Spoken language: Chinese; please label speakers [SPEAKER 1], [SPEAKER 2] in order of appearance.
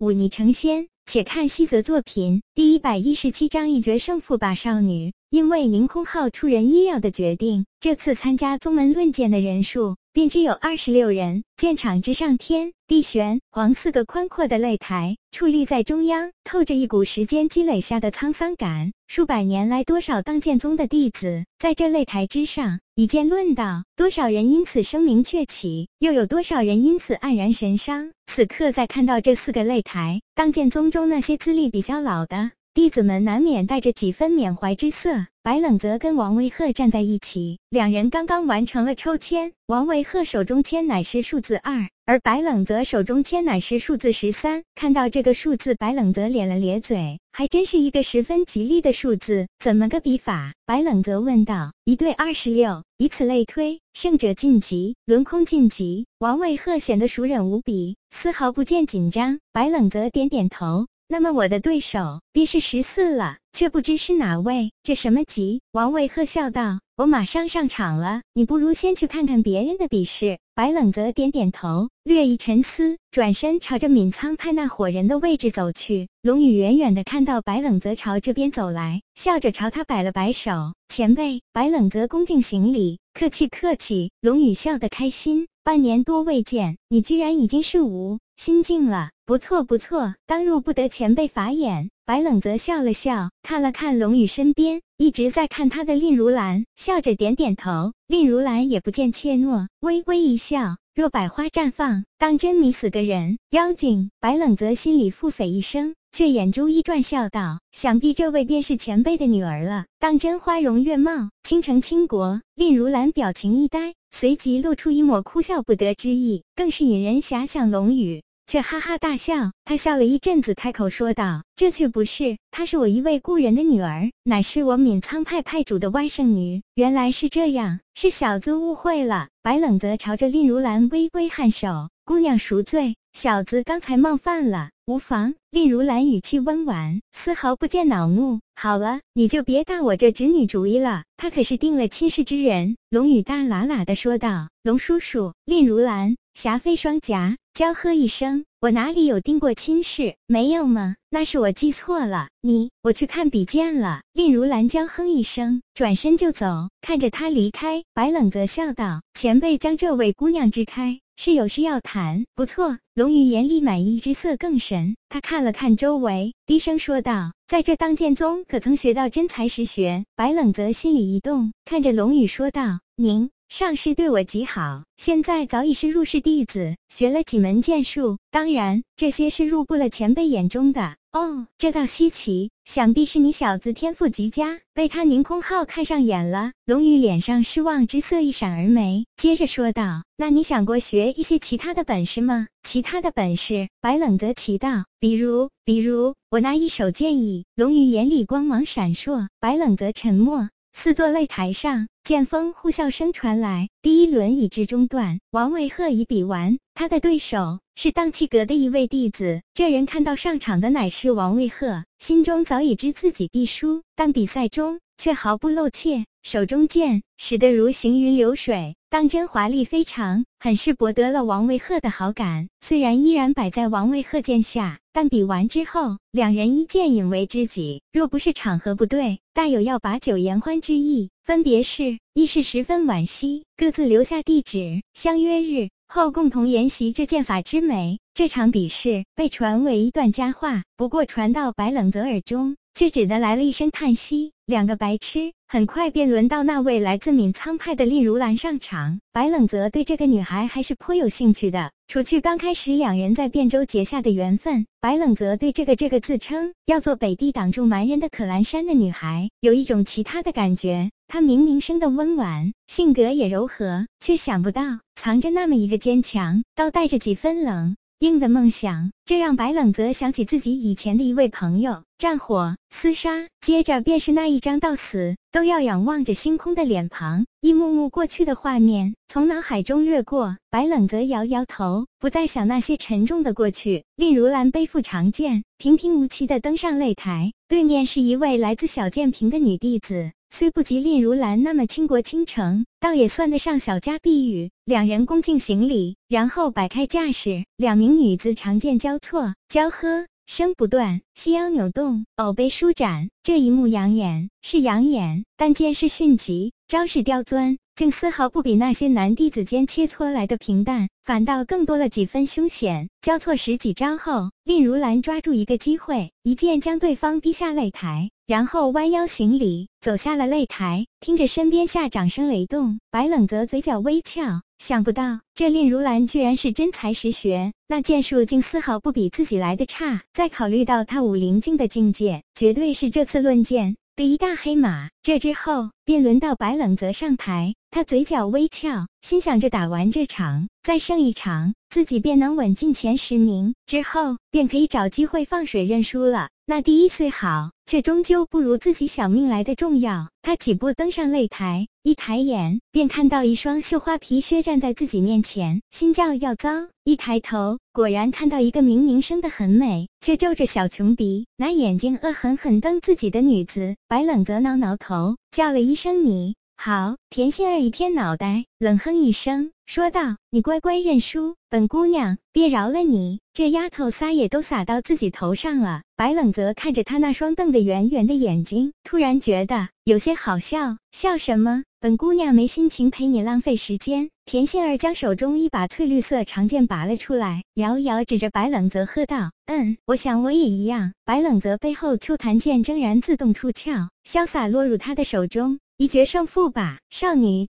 [SPEAKER 1] 忤逆成仙。且看西泽作品第一百一十七章一决胜负吧，少女。因为凌空号出人意料的决定，这次参加宗门论剑的人数便只有二十六人。剑场之上，天地玄黄四个宽阔的擂台矗立在中央，透着一股时间积累下的沧桑感。数百年来，多少当剑宗的弟子在这擂台之上以剑论道，多少人因此声名鹊起，又有多少人因此黯然神伤。此刻再看到这四个擂台，当剑宗中那些资历比较老的。弟子们难免带着几分缅怀之色。白冷泽跟王维鹤站在一起，两人刚刚完成了抽签。王维鹤手中签乃是数字二，而白冷泽手中签乃是数字十三。看到这个数字，白冷泽咧了咧嘴，还真是一个十分吉利的数字。怎么个比法？白冷泽问道。一对二十六，以此类推，胜者晋级，轮空晋级。王维鹤显得熟稔无比，丝毫不见紧张。白冷泽点点头。那么我的对手便是十四了，却不知是哪位。这什么急？王伟鹤笑道：“我马上上场了，你不如先去看看别人的比试。”白冷泽点点头，略一沉思，转身朝着闵苍派那伙人的位置走去。龙宇远远的看到白冷泽朝这边走来，笑着朝他摆了摆手：“前辈。”白冷泽恭敬行礼：“客气客气。”龙宇笑得开心：“半年多未见，你居然已经是五。”心境了，不错不错，当入不得前辈法眼。白冷泽笑了笑，看了看龙宇身边一直在看他的令如兰，笑着点点头。令如兰也不见怯懦，微微一笑，若百花绽放，当真迷死个人。妖精，白冷泽心里腹诽一声，却眼珠一转，笑道：“想必这位便是前辈的女儿了，当真花容月貌，倾城倾国。”令如兰表情一呆，随即露出一抹哭笑不得之意，更是引人遐想。龙宇。却哈哈大笑，他笑了一阵子，开口说道：“这却不是，她是我一位故人的女儿，乃是我闵苍派派主的外甥女。原来是这样，是小子误会了。”白冷泽朝着令如兰微微颔首：“姑娘赎罪，小子刚才冒犯了，无妨。”令如兰语气温婉，丝毫不见恼怒。好了，你就别打我这侄女主意了，她可是定了亲事之人。”龙宇大喇喇的说道：“龙叔叔。”令如兰霞飞双颊。娇喝一声：“我哪里有定过亲事？没有吗？那是我记错了。你，我去看比剑了。”令如兰娇哼一声，转身就走。看着他离开，白冷泽笑道：“前辈将这位姑娘支开，是有事要谈。不错。”龙宇眼里满意之色更深。他看了看周围，低声说道：“在这当剑宗，可曾学到真才实学？”白冷泽心里一动，看着龙宇说道：“您。”上师对我极好，现在早已是入室弟子，学了几门剑术。当然，这些是入不了前辈眼中的。哦，这倒稀奇，想必是你小子天赋极佳，被他凌空号看上眼了。龙宇脸上失望之色一闪而没，接着说道：“那你想过学一些其他的本事吗？其他的本事？”白冷泽奇道：“比如，比如，我那一手剑意。”龙宇眼里光芒闪烁，白冷泽沉默。四座擂台上，剑锋呼啸声传来。第一轮已至中段，王维鹤已比完，他的对手是荡气阁的一位弟子。这人看到上场的乃是王维鹤，心中早已知自己必输，但比赛中却毫不露怯，手中剑使得如行云流水。当真华丽非常，很是博得了王维鹤的好感。虽然依然摆在王维鹤剑下，但比完之后，两人一剑引为知己。若不是场合不对，大有要把酒言欢之意。分别是，一是十分惋惜，各自留下地址，相约日后共同研习这剑法之美。这场比试被传为一段佳话，不过传到白冷泽耳中。却只得来了一声叹息。两个白痴，很快便轮到那位来自闵苍派的令如兰上场。白冷泽对这个女孩还是颇有兴趣的，除去刚开始两人在汴州结下的缘分，白冷泽对这个这个自称要做北地挡住蛮人的可兰山的女孩有一种其他的感觉。她明明生的温婉，性格也柔和，却想不到藏着那么一个坚强，倒带着几分冷。硬的梦想，这让白冷泽想起自己以前的一位朋友，战火厮杀，接着便是那一张到死都要仰望着星空的脸庞，一幕幕过去的画面从脑海中掠过。白冷泽摇摇头，不再想那些沉重的过去。令如兰背负长剑，平平无奇地登上擂台，对面是一位来自小剑平的女弟子。虽不及蔺如兰那么倾国倾城，倒也算得上小家碧玉。两人恭敬行礼，然后摆开架势，两名女子长剑交错，交喝声不断，细腰扭动，藕背舒展。这一幕养眼是养眼，但剑势迅疾，招式刁钻。竟丝毫不比那些男弟子间切磋来的平淡，反倒更多了几分凶险。交错十几招后，令如兰抓住一个机会，一剑将对方逼下擂台，然后弯腰行礼，走下了擂台。听着身边下掌声雷动，白冷泽嘴角微翘，想不到这令如兰居然是真才实学，那剑术竟丝毫不比自己来的差。再考虑到他武灵境的境界，绝对是这次论剑。的一大黑马，这之后便轮到白冷泽上台。他嘴角微翘，心想着打完这场，再胜一场，自己便能稳进前十名，之后便可以找机会放水认输了。那第一虽好，却终究不如自己小命来的重要。他几步登上擂台，一抬眼便看到一双绣花皮靴站在自己面前，心叫要糟。一抬头，果然看到一个明明生得很美，却皱着小穷鼻，拿眼睛恶狠狠瞪自己的女子。白冷则挠挠头，叫了一声：“你好。”田心儿一偏脑袋，冷哼一声，说道：“你乖乖认输，本姑娘别饶了你。”这丫头撒野都撒到自己头上了。白冷泽看着她那双瞪得圆圆的眼睛，突然觉得有些好笑。笑什么？本姑娘没心情陪你浪费时间。田心儿将手中一把翠绿色长剑拔了出来，遥遥指着白冷泽喝道：“嗯，我想我也一样。”白冷泽背后秋檀剑铮然自动出鞘，潇洒落入他的手中。一决胜负吧，少女！